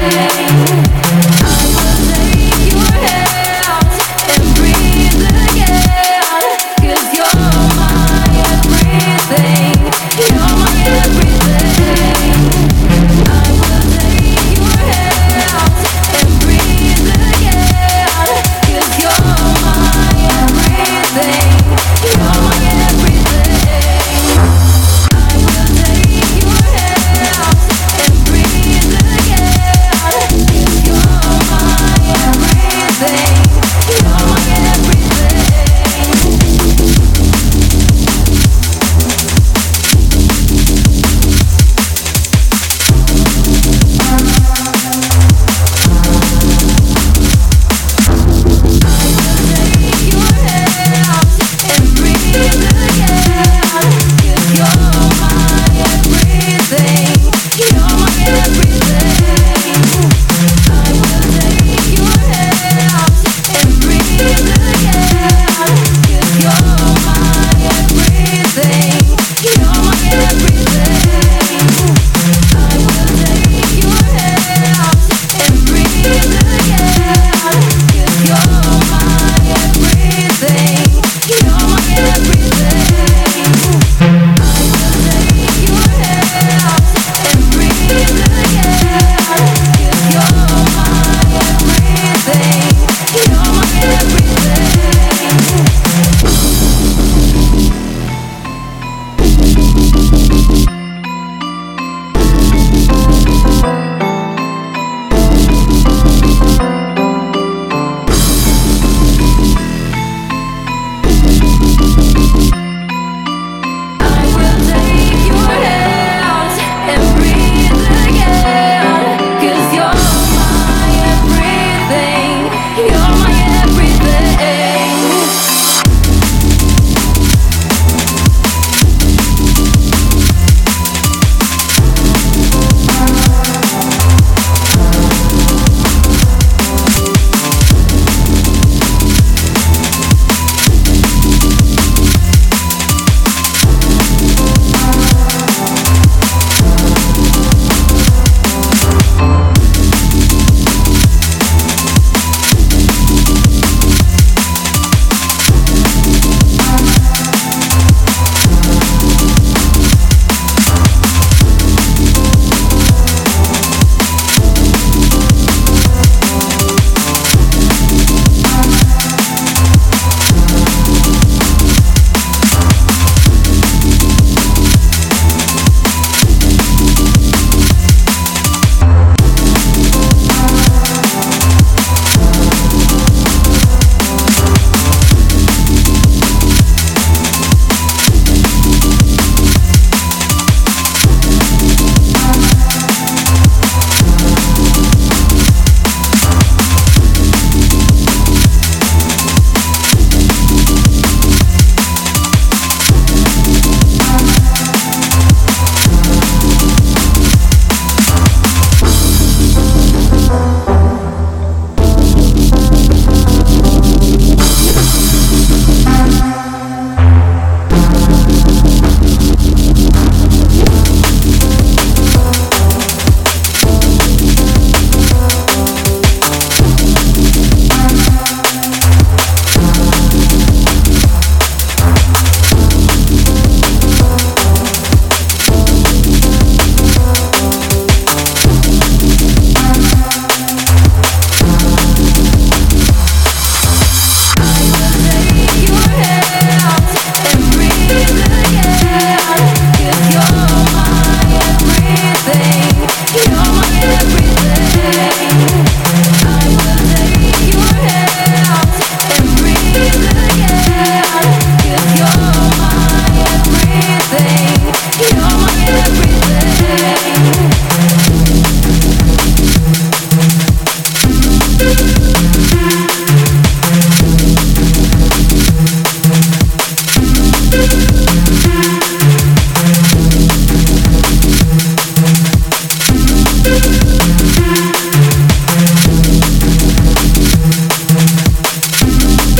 say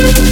Thank you.